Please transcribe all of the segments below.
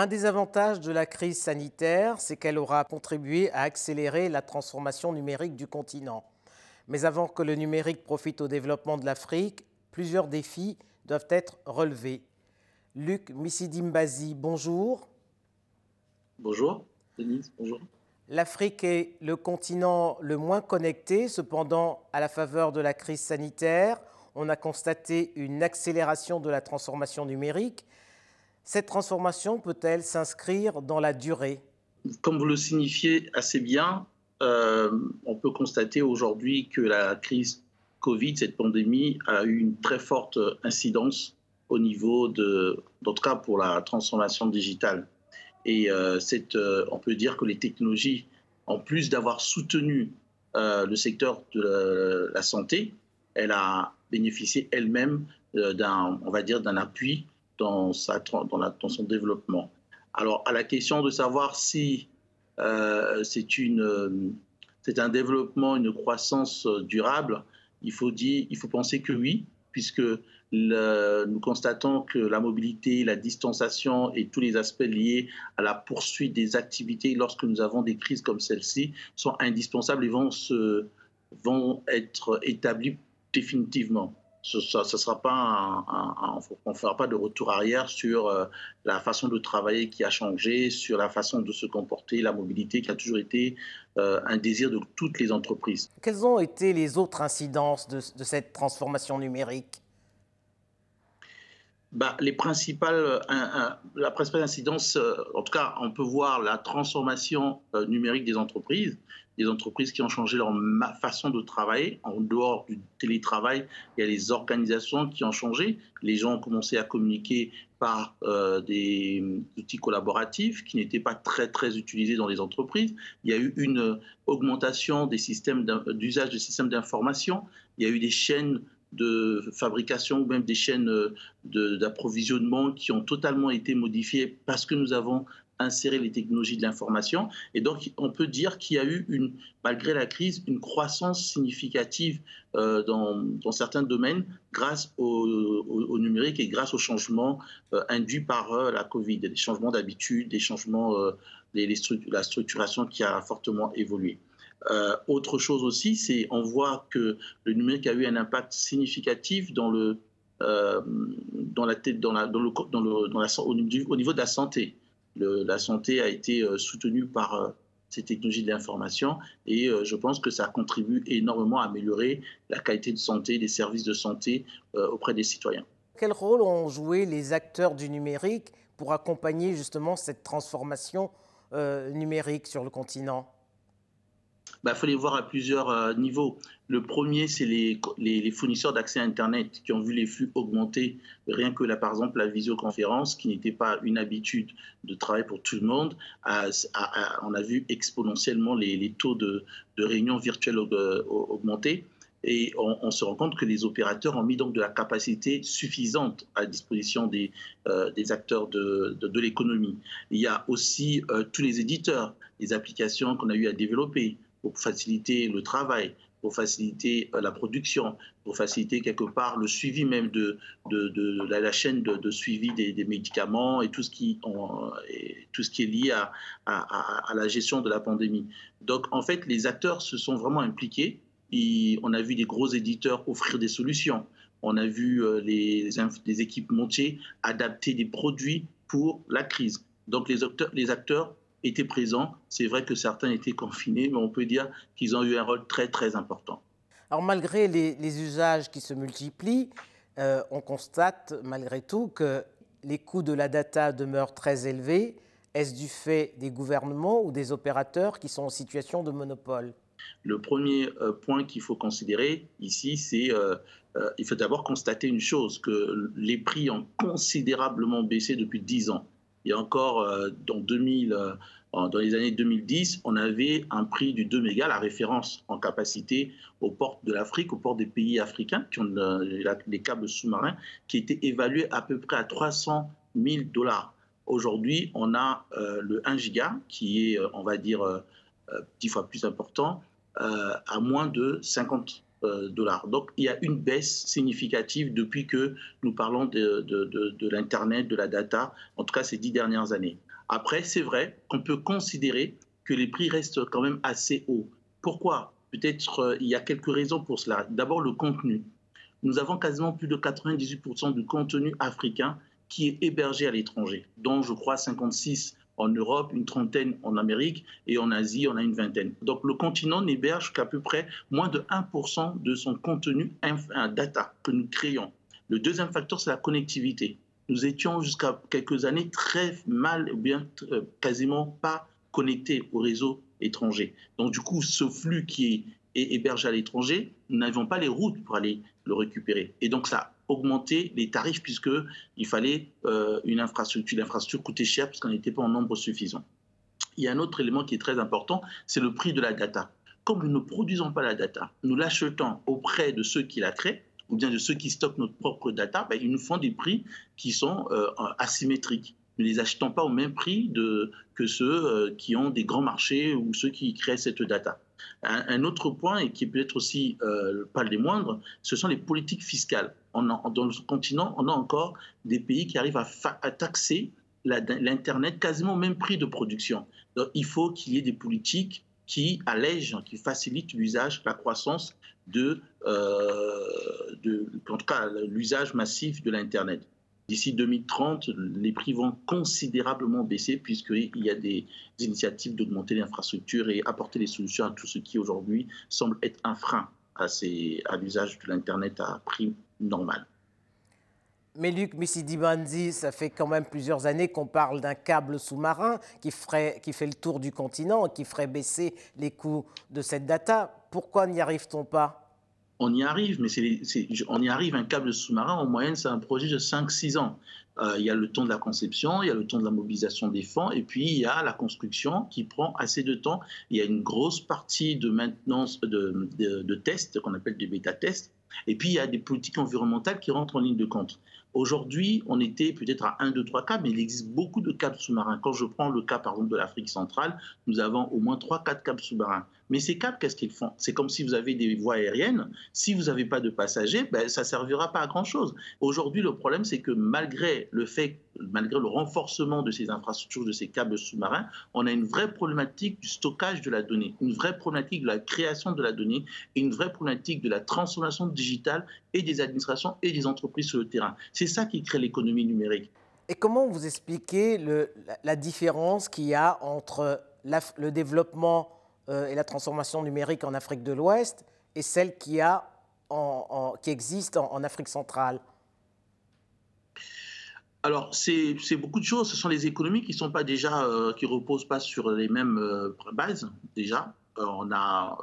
Un des avantages de la crise sanitaire, c'est qu'elle aura contribué à accélérer la transformation numérique du continent. Mais avant que le numérique profite au développement de l'Afrique, plusieurs défis doivent être relevés. Luc Missidimbazi, bonjour. Bonjour, Denise, bonjour. L'Afrique est le continent le moins connecté, cependant, à la faveur de la crise sanitaire, on a constaté une accélération de la transformation numérique. Cette transformation peut-elle s'inscrire dans la durée? Comme vous le signifiez assez bien, euh, on peut constater aujourd'hui que la crise Covid, cette pandémie, a eu une très forte incidence au niveau de, en cas pour la transformation digitale. Et euh, euh, on peut dire que les technologies, en plus d'avoir soutenu le secteur de la, santé, elle a bénéficié elle-même d'un, on va dire, d'un appui dans, son développement. Alors, à la question de savoir si une c'est un développement, une croissance euh, durable, il faut, dire, il faut penser que oui, puisque nous constatons que la mobilité, la distanciation et tous les aspects liés à la poursuite des activités lorsque nous avons des crises comme celle-ci sont indispensables et vont, se, vont être établis définitivement ce sera pas on ne fera pas de retour arrière sur euh, la façon de travailler qui a changé, sur la façon de se comporter, la mobilité qui a toujours été euh, un désir de toutes les entreprises. Quelles ont été les autres incidences de, cette transformation numérique? Bah, les principales, la principale incidence, euh, en tout cas, on peut voir la transformation numérique des entreprises des entreprises qui ont changé leur façon de travailler. En dehors du télétravail, il y a les organisations qui ont changé. Les gens ont commencé à communiquer par euh, des outils collaboratifs qui n'étaient pas très très utilisés dans les entreprises. Il y a eu une augmentation d'usage des systèmes d'information. Il y a eu des chaînes de fabrication ou même des chaînes d'approvisionnement qui ont totalement été modifiées parce que nous avons insérer les technologies de l'information. Et donc, on peut dire qu'il y a eu, une, malgré la crise, une croissance significative euh, dans, certains domaines grâce au, numérique et grâce aux changements euh, induits par euh, la Covid, des changements d'habitude, des changements, des, la structuration qui a fortement évolué. Autre chose aussi, c'est on voit que le numérique a eu un impact significatif dans le dans la dans la, dans le, dans le, dans la, au niveau de la santé la santé a été euh, soutenue par euh, ces technologies de l'information et euh, je pense que ça contribue énormément à améliorer la qualité de santé, des services de santé auprès des citoyens. Quel rôle ont joué les acteurs du numérique pour accompagner justement cette transformation numérique sur le continent? Bah, faut les voir à plusieurs euh, niveaux. Le premier, c'est les, fournisseurs d'accès à Internet qui ont vu les flux augmenter. Rien que là, par exemple, la visioconférence, qui n'était pas une habitude de travail pour tout le monde, on a vu exponentiellement les, taux de, de réunions virtuelles euh, augmenter. Et on, se rend compte que les opérateurs ont mis donc de la capacité suffisante à disposition des, euh, acteurs de, l'économie. Il y a aussi tous les éditeurs, les applications qu'on a eu à développer pour faciliter le travail, pour faciliter euh, la production, pour faciliter quelque part le suivi même de, de, la, chaîne de, suivi des, médicaments et tout ce qui, tout ce qui est lié à, à, la gestion de la pandémie. Donc en fait, les acteurs se sont vraiment impliqués. On a vu des gros éditeurs offrir des solutions. On a vu euh, les, les équipes montiers adapter des produits pour la crise. Donc les acteurs, les acteurs étaient présents. C'est vrai que certains étaient confinés, mais on peut dire qu'ils ont eu un rôle très très important. Alors malgré les, usages qui se multiplient, euh, on constate malgré tout que les coûts de la data demeurent très élevés. Est-ce du fait des gouvernements ou des opérateurs qui sont en situation de monopole? Le premier euh, point qu'il faut considérer ici, c'est euh, il faut d'abord constater une chose, que les prix ont considérablement baissé depuis 10 ans. Il y a encore euh, dans 2000, euh, dans les années 2010, on avait un prix du 2 mégas, la référence en capacité aux portes de l'Afrique, aux portes des pays africains qui ont euh, les câbles sous-marins, qui était évalué à peu près à 300 000 dollars. Aujourd'hui, on a le 1 giga qui est, on va dire, dix fois plus important, à moins de 50 euh, dollars. Donc il y a une baisse significative depuis que nous parlons de, de, de, l'Internet, de la data, en tout cas ces dix dernières années. Après, c'est vrai qu'on peut considérer que les prix restent quand même assez hauts. Pourquoi? Peut-être euh, il y a quelques raisons pour cela. D'abord, le contenu. Nous avons quasiment plus de 98% du contenu africain qui est hébergé à l'étranger, dont je crois 56 en Europe, une trentaine en Amérique et en Asie, on a une vingtaine. Donc le continent n'héberge qu'à peu près moins de 1% de son contenu data que nous créons. Le deuxième facteur, c'est la connectivité. Nous étions jusqu'à quelques années très mal, bien euh, quasiment pas connectés au réseau étranger. Donc du coup, ce flux qui est hébergé à l'étranger, nous n'avions pas les routes pour aller le récupérer. Et donc ça augmenter les tarifs puisqu'il fallait euh, une infrastructure. L'infrastructure coûtait cher parce qu'on n'était pas en nombre suffisant. Il y a un autre élément qui est très important, c'est le prix de la data. Comme nous ne produisons pas la data, nous l'achetons auprès de ceux qui la créent ou bien de ceux qui stockent notre propre data, ben, ils nous font des prix qui sont euh, asymétriques. Nous ne les achetons pas au même prix que ceux euh, qui ont des grands marchés ou ceux qui créent cette data. Un, autre point, et qui est peut-être aussi euh, pas le moindre, ce sont les politiques fiscales. On dans le continent, on a encore des pays qui arrivent à, taxer l'Internet quasiment au même prix de production. Il faut qu'il y ait des politiques qui allègent, qui facilitent l'usage, la croissance de, euh, en tout cas, l'usage massif de l'Internet. D'ici 2030, les prix vont considérablement baisser puisqu'il y a des initiatives d'augmenter l'infrastructure et apporter des solutions à tout ce qui aujourd'hui semble être un frein à, l'usage de l'Internet à prix normal. Mais Luc Missidibandi, ça fait quand même plusieurs années qu'on parle d'un câble sous-marin qui, qui fait le tour du continent et qui ferait baisser les coûts de cette data. Pourquoi n'y arrive-t-on pas? On y arrive, mais on y arrive, un câble sous-marin, en moyenne, c'est un projet de 5-6 ans. Euh, il y a le temps de la conception, il y a le temps de la mobilisation des fonds, et puis il y a la construction qui prend assez de temps. Il y a une grosse partie de maintenance, de, de tests, qu'on appelle des bêta-tests, et puis il y a des politiques environnementales qui rentrent en ligne de compte. Aujourd'hui, on était peut-être à 1, 2, 3 câbles, mais il existe beaucoup de câbles sous-marins. Quand je prends le cas, par exemple, de l'Afrique centrale, nous avons au moins 3, 4 câbles sous-marins. Mais ces câbles, qu'est-ce qu'ils font? C'est comme si vous avez des voies aériennes. Si vous n'avez pas de passagers, ben, ça ne servira pas à grand-chose. Aujourd'hui, le problème, c'est que malgré le fait, malgré le renforcement de ces infrastructures, de ces câbles sous-marins, on a une vraie problématique du stockage de la donnée, une vraie problématique de la création de la donnée et une vraie problématique de la transformation digitale et des administrations et des entreprises sur le terrain. C'est ça qui crée l'économie numérique. Et comment vous expliquez la, différence qu'il y a entre le développement euh, et la transformation numérique en Afrique de l'Ouest et celle qui existe en, Afrique centrale? Alors, c'est beaucoup de choses. Ce sont les économies qui sont pas déjà, euh, qui reposent pas sur les mêmes euh, bases déjà. a,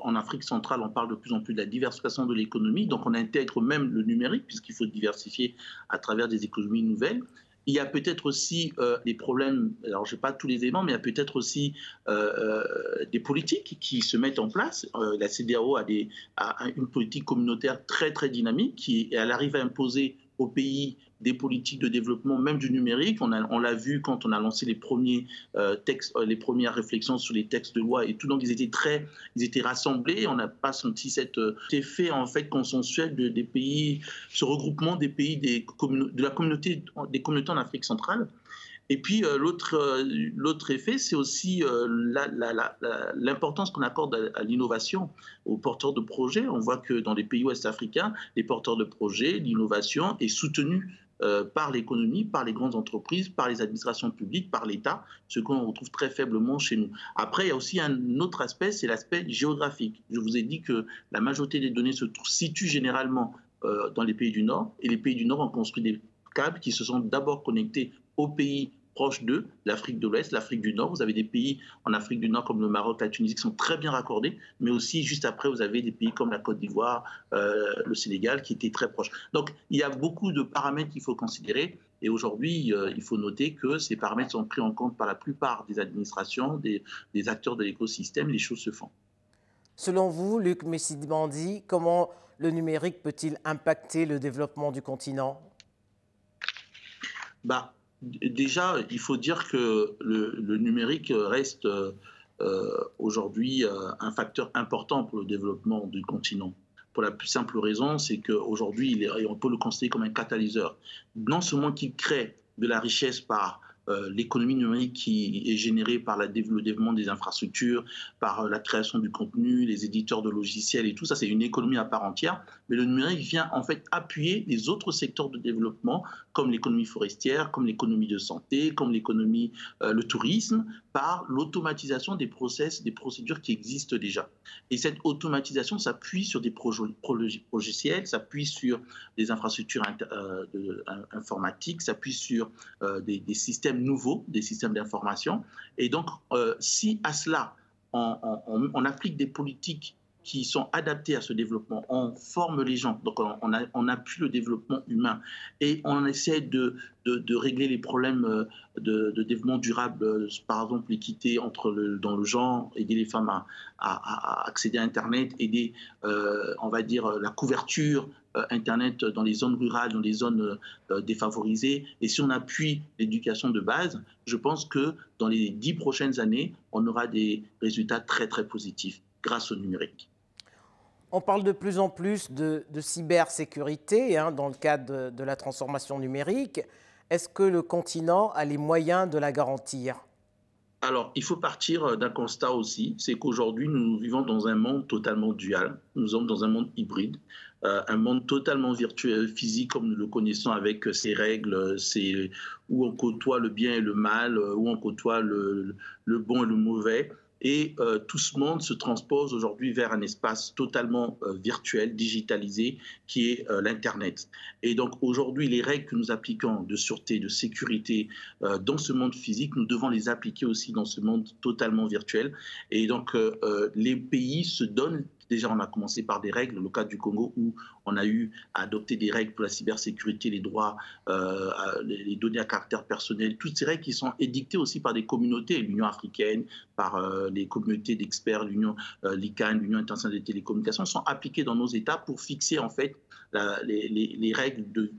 en Afrique centrale, on parle de plus en plus de la diversification de l'économie. Donc, on intègre même le numérique puisqu'il faut diversifier à travers des économies nouvelles. Il y a peut-être aussi euh, des problèmes, alors je n'ai pas tous les éléments, mais il y a peut-être aussi euh, euh, des politiques qui se mettent en place. la CDAO a, a, une politique communautaire très très dynamique qui elle arrive à imposer aux pays des politiques de développement, même du numérique. On, on l'a vu quand on a lancé les premiers euh, textes, euh, les premières réflexions sur les textes de loi et tout. Donc ils étaient très, ils étaient rassemblés. On n'a pas senti cet euh, effet en fait consensuel de, des pays, ce regroupement des pays de la communauté des communautés en Afrique centrale. Et puis l'autre l'autre effet, c'est aussi l'importance qu'on accorde à, l'innovation, aux porteurs de projets. On voit que dans les pays ouest africains, les porteurs de projets, l'innovation est soutenue euh, par l'économie, par les grandes entreprises, par les administrations publiques, par l'État, ce qu'on retrouve très faiblement chez nous. Après, il y a aussi un autre aspect, c'est l'aspect géographique. Je vous ai dit que la majorité des données se situent généralement euh, dans les pays du Nord, et les pays du Nord ont construit des câbles qui se sont d'abord connectés aux pays proche d'eux, l'Afrique de l'Ouest, l'Afrique du Nord. Vous avez des pays en Afrique du Nord comme le Maroc, la Tunisie qui sont très bien raccordés, mais aussi juste après, vous avez des pays comme la Côte d'Ivoire, euh, le Sénégal qui étaient très proches. Donc il y a beaucoup de paramètres qu'il faut considérer. Et aujourd'hui, euh, il faut noter que ces paramètres sont pris en compte par la plupart des administrations, des, acteurs de l'écosystème. Les choses se font. Selon vous, Luc Messidibandi, comment le numérique peut-il impacter le développement du continent? Bah, déjà, il faut dire que le, numérique reste euh, aujourd'hui euh, un facteur important pour le développement du continent. Pour la plus simple raison, c'est qu'aujourd'hui, on peut le considérer comme un catalyseur. Non seulement qu'il crée de la richesse par euh, l'économie numérique qui est générée par le développement des infrastructures, par euh, la création du contenu, les éditeurs de logiciels et tout ça, c'est une économie à part entière. Mais le numérique vient en fait appuyer les autres secteurs de développement, comme l'économie forestière, comme l'économie de santé, comme l'économie, euh, le tourisme, par l'automatisation des process, des procédures qui existent déjà. Et cette automatisation s'appuie sur des projets logiciels, s'appuie sur des infrastructures informatiques, s'appuie sur des systèmes nouveaux, des systèmes d'information. Et donc, euh, si à cela, on, applique des politiques qui sont adaptées à ce développement, on forme les gens, donc on, appuie le développement humain et on essaie de, de, régler les problèmes euh, de, développement durable, euh, par exemple l'équité entre le, dans le genre, aider les femmes à, accéder à Internet, aider, on va dire, la couverture euh, Internet dans les zones rurales, dans les zones euh, défavorisées. Et si on appuie l'éducation de base, je pense que dans les dix prochaines années, on aura des résultats très très positifs grâce au numérique. On parle de plus en plus de, cybersécurité hein, dans le cadre de, la transformation numérique. Est-ce que le continent a les moyens de la garantir? Alors, il faut partir d'un constat aussi, c'est qu'aujourd'hui, nous vivons dans un monde totalement dual, nous sommes dans un monde hybride. Euh, un monde totalement virtuel, physique, comme nous le connaissons, avec ses règles, ses, où on côtoie le bien et le mal, euh, où on côtoie le bon et le mauvais. Et euh, tout ce monde se transpose aujourd'hui vers un espace totalement virtuel, digitalisé, qui est l'Internet. Et donc aujourd'hui, les règles que nous appliquons de sûreté, de sécurité dans ce monde physique, nous devons les appliquer aussi dans ce monde totalement virtuel. Et donc les pays se donnent Déjà, on a commencé par des règles, le cas du Congo, où on a eu à adopter des règles pour la cybersécurité, les droits, euh, les données à caractère personnel, toutes ces règles qui sont édictées aussi par des communautés, l'Union africaine, par euh, les communautés d'experts, l'Union, euh, l'ICANN, l'Union internationale des télécommunications, sont appliquées dans nos États pour fixer en fait les, règles de,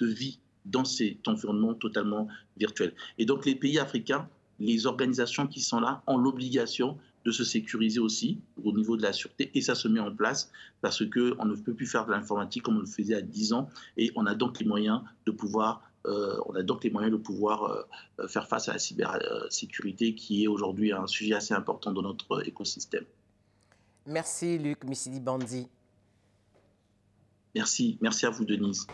vie dans cet environnement totalement virtuel. Et donc les pays africains, les organisations qui sont là ont l'obligation de se sécuriser aussi au niveau de la sûreté et ça se met en place parce qu'on ne peut plus faire de l'informatique comme on le faisait à 10 ans et on a donc les moyens de pouvoir euh, on a donc les moyens de pouvoir euh, faire face à la cybersécurité qui est aujourd'hui un sujet assez important dans notre écosystème. Merci Luc Missidi Bandi. Merci, merci à vous Denise.